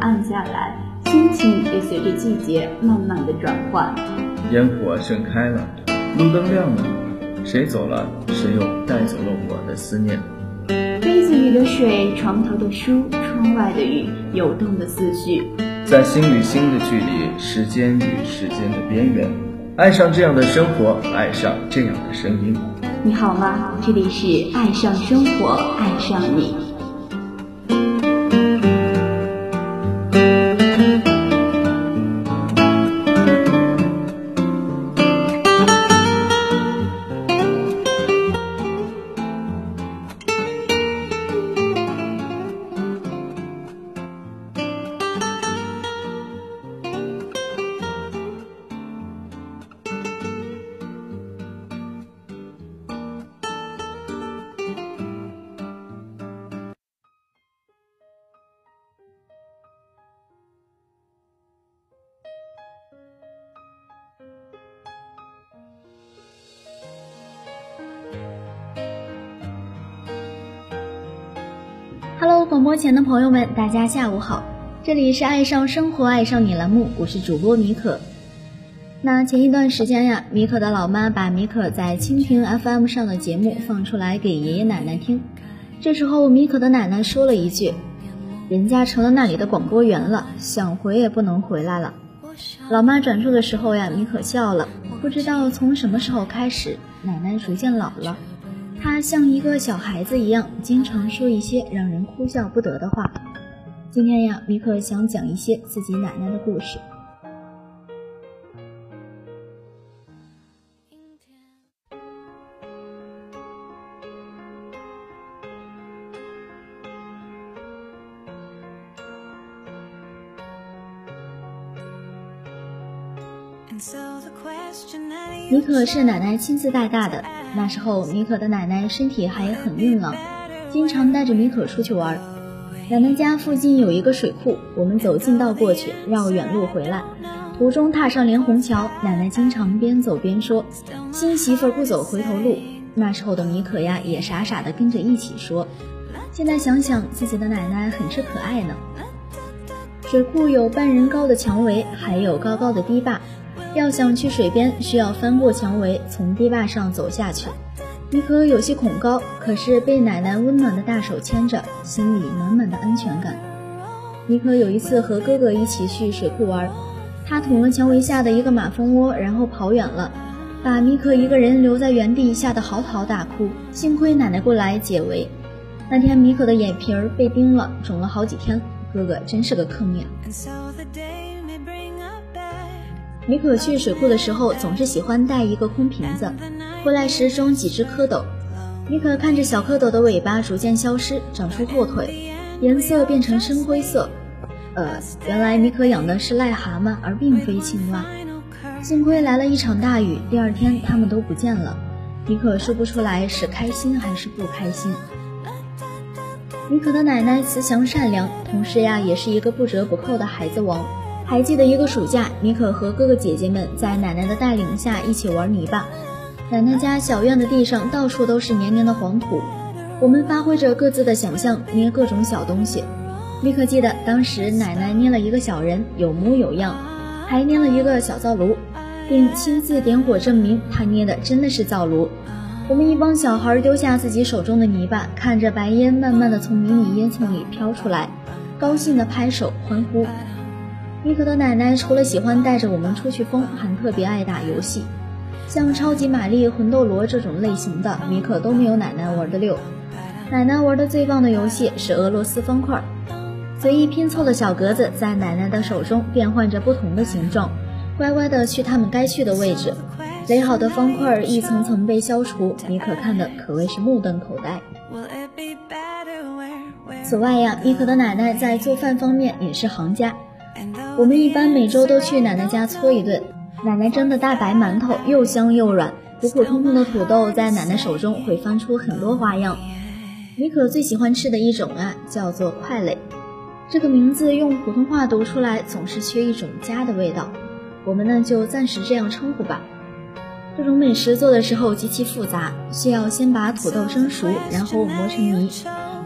暗下来，心情也随着季节慢慢的转换。烟火盛开了，路灯亮了，谁走了，谁又带走了我的思念。杯子里的水，床头的书，窗外的雨，游动的思绪，在心与心的距离，时间与时间的边缘，爱上这样的生活，爱上这样的声音。你好吗？这里是爱上生活，爱上你。广播前的朋友们，大家下午好，这里是爱上生活爱上你栏目，我是主播米可。那前一段时间呀，米可的老妈把米可在蜻蜓 FM 上的节目放出来给爷爷奶奶听，这时候米可的奶奶说了一句：“人家成了那里的广播员了，想回也不能回来了。”老妈转述的时候呀，米可笑了，不知道从什么时候开始，奶奶逐渐老了。他像一个小孩子一样，经常说一些让人哭笑不得的话。今天呀，米可想讲一些自己奶奶的故事。米可是奶奶亲自带大的。那时候，米可的奶奶身体还很硬朗，经常带着米可出去玩。奶奶家附近有一个水库，我们走近道过去，绕远路回来，途中踏上连虹桥，奶奶经常边走边说：“新媳妇不走回头路。”那时候的米可呀，也傻傻的跟着一起说。现在想想，自己的奶奶很是可爱呢。水库有半人高的墙围，还有高高的堤坝。要想去水边，需要翻过墙围，从堤坝上走下去。米可有些恐高，可是被奶奶温暖的大手牵着，心里满满的安全感。米可有一次和哥哥一起去水库玩，他捅了墙围下的一个马蜂窝，然后跑远了，把米可一个人留在原地，吓得嚎啕大哭。幸亏奶奶过来解围。那天米可的眼皮儿被叮了，肿了好几天。哥哥真是个坑呀。米可去水库的时候，总是喜欢带一个空瓶子，回来时装几只蝌蚪。米可看着小蝌蚪的尾巴逐渐消失，长出后腿，颜色变成深灰色。呃，原来米可养的是癞蛤蟆，而并非青蛙。幸亏来了一场大雨，第二天它们都不见了。米可说不出来是开心还是不开心。米可的奶奶慈祥善良，同时呀，也是一个不折不扣的孩子王。还记得一个暑假，米可和哥哥姐姐们在奶奶的带领下一起玩泥巴。奶奶家小院的地上到处都是黏黏的黄土，我们发挥着各自的想象捏各种小东西。米可记得当时奶奶捏了一个小人，有模有样，还捏了一个小灶炉，并亲自点火证明她捏的真的是灶炉。我们一帮小孩丢下自己手中的泥巴，看着白烟慢慢的从迷你烟囱里飘出来，高兴的拍手欢呼。米可的奶奶除了喜欢带着我们出去疯，还特别爱打游戏，像超级玛丽、魂斗罗这种类型的，米可都没有奶奶玩的溜。奶奶玩的最棒的游戏是俄罗斯方块，随意拼凑的小格子在奶奶的手中变换着不同的形状，乖乖的去他们该去的位置。垒好的方块一层层被消除，米可看的可谓是目瞪口呆。此外呀，米可的奶奶在做饭方面也是行家。我们一般每周都去奶奶家搓一顿，奶奶蒸的大白馒头又香又软，普普通通的土豆在奶奶手中会翻出很多花样。米可最喜欢吃的一种啊，叫做快垒，这个名字用普通话读出来总是缺一种家的味道，我们呢就暂时这样称呼吧。这种美食做的时候极其复杂，需要先把土豆蒸熟，然后磨成泥。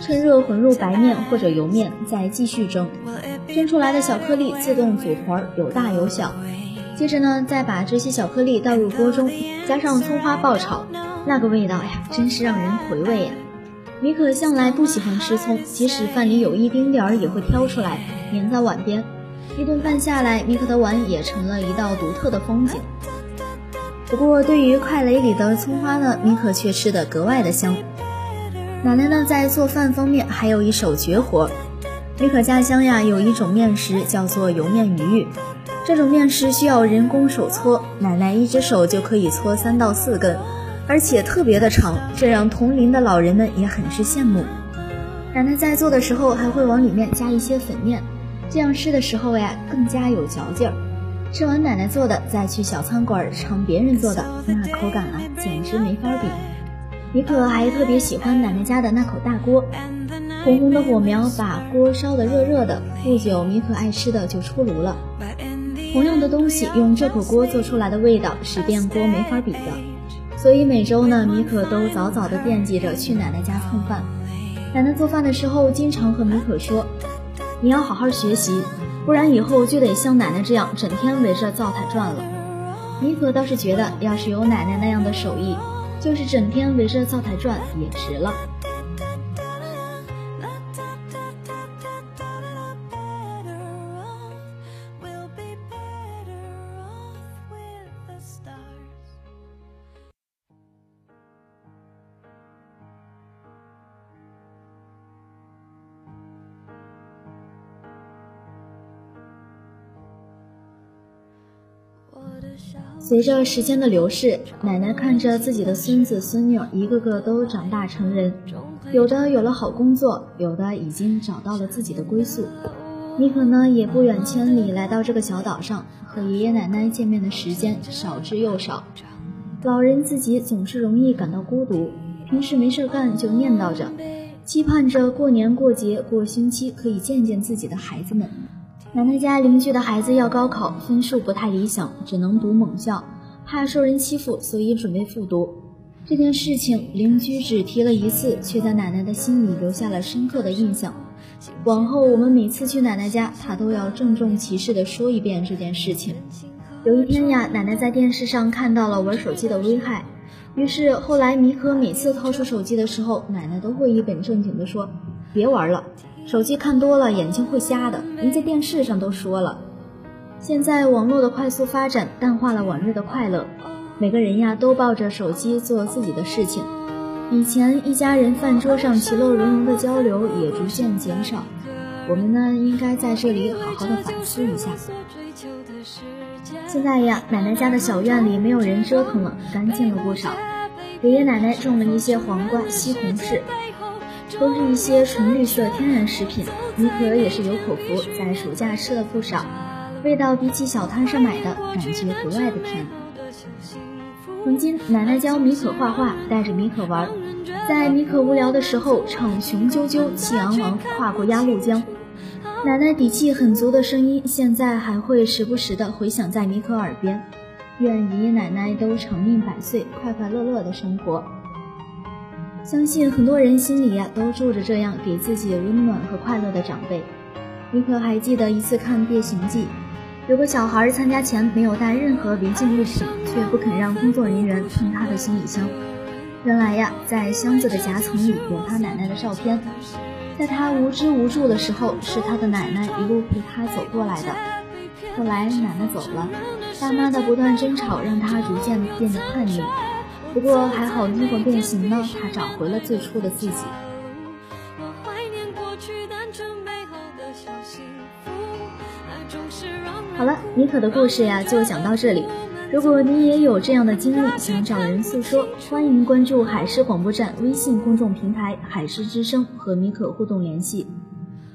趁热混入白面或者油面，再继续蒸。蒸出来的小颗粒自动组团，有大有小。接着呢，再把这些小颗粒倒入锅中，加上葱花爆炒，那个味道呀，真是让人回味呀。米可向来不喜欢吃葱，即使饭里有一丁点儿，也会挑出来粘在碗边。一顿饭下来，米可的碗也成了一道独特的风景。不过，对于快雷里的葱花呢，米可却吃得格外的香。奶奶呢，在做饭方面还有一手绝活。李可家乡呀，有一种面食叫做油面鱼，这种面食需要人工手搓，奶奶一只手就可以搓三到四根，而且特别的长，这让同龄的老人们也很是羡慕。奶奶在做的时候还会往里面加一些粉面，这样吃的时候呀，更加有嚼劲儿。吃完奶奶做的，再去小餐馆尝别人做的，那口感啊，简直没法比。米可还特别喜欢奶奶家的那口大锅，红红的火苗把锅烧得热热的，不久米可爱吃的就出炉了。同样的东西，用这口锅做出来的味道是电锅没法比的。所以每周呢，米可都早早的惦记着去奶奶家蹭饭。奶奶做饭的时候，经常和米可说：“你要好好学习。”不然以后就得像奶奶这样整天围着灶台转了。米可倒是觉得，要是有奶奶那样的手艺，就是整天围着灶台转也值了。随着时间的流逝，奶奶看着自己的孙子孙女一个个都长大成人，有的有了好工作，有的已经找到了自己的归宿。妮可呢，也不远千里来到这个小岛上，和爷爷奶奶见面的时间少之又少。老人自己总是容易感到孤独，平时没事干就念叨着，期盼着过年过节过星期可以见见自己的孩子们。奶奶家邻居的孩子要高考，分数不太理想，只能读猛校，怕受人欺负，所以准备复读。这件事情邻居只提了一次，却在奶奶的心里留下了深刻的印象。往后我们每次去奶奶家，她都要郑重其事地说一遍这件事情。有一天呀，奶奶在电视上看到了玩手机的危害，于是后来米可每次掏出手机的时候，奶奶都会一本正经地说：“别玩了。”手机看多了眼睛会瞎的，人家电视上都说了。现在网络的快速发展淡化了往日的快乐，每个人呀都抱着手机做自己的事情。以前一家人饭桌上其乐融融的交流也逐渐减少。我们呢应该在这里好好的反思一下。现在呀，奶奶家的小院里没有人折腾了，干净了不少。爷爷奶奶种了一些黄瓜、西红柿。都是一些纯绿色天然食品，米可也是有口福，在暑假吃了不少，味道比起小摊上买的感觉格外的甜。曾经奶奶教米可画画，带着米可玩，在米可无聊的时候唱雄赳赳气昂昂跨过鸭绿江，奶奶底气很足的声音，现在还会时不时的回响在米可耳边。愿爷爷奶奶都长命百岁，快快乐乐的生活。相信很多人心里呀都住着这样给自己温暖和快乐的长辈。你可还记得一次看《变形记》，有个小孩参加前没有带任何违禁物品，却不肯让工作人员碰他的行李箱。原来呀，在箱子的夹层里有他奶奶的照片。在他无知无助的时候，是他的奶奶一路陪他走过来的。后来奶奶走了，爸妈的不断争吵让他逐渐变得叛逆。不过还好，灵魂变形呢，他找回了最初的自己。好了，妮可的故事呀，就讲到这里。如果你也有这样的经历，想找人诉说，欢迎关注海狮广播站微信公众平台“海狮之声”和妮可互动联系。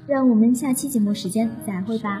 让我们下期节目时间再会吧。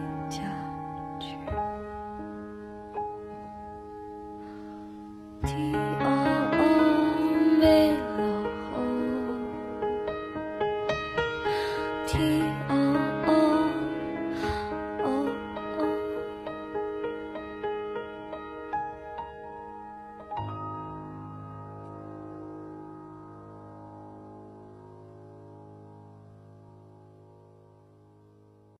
听。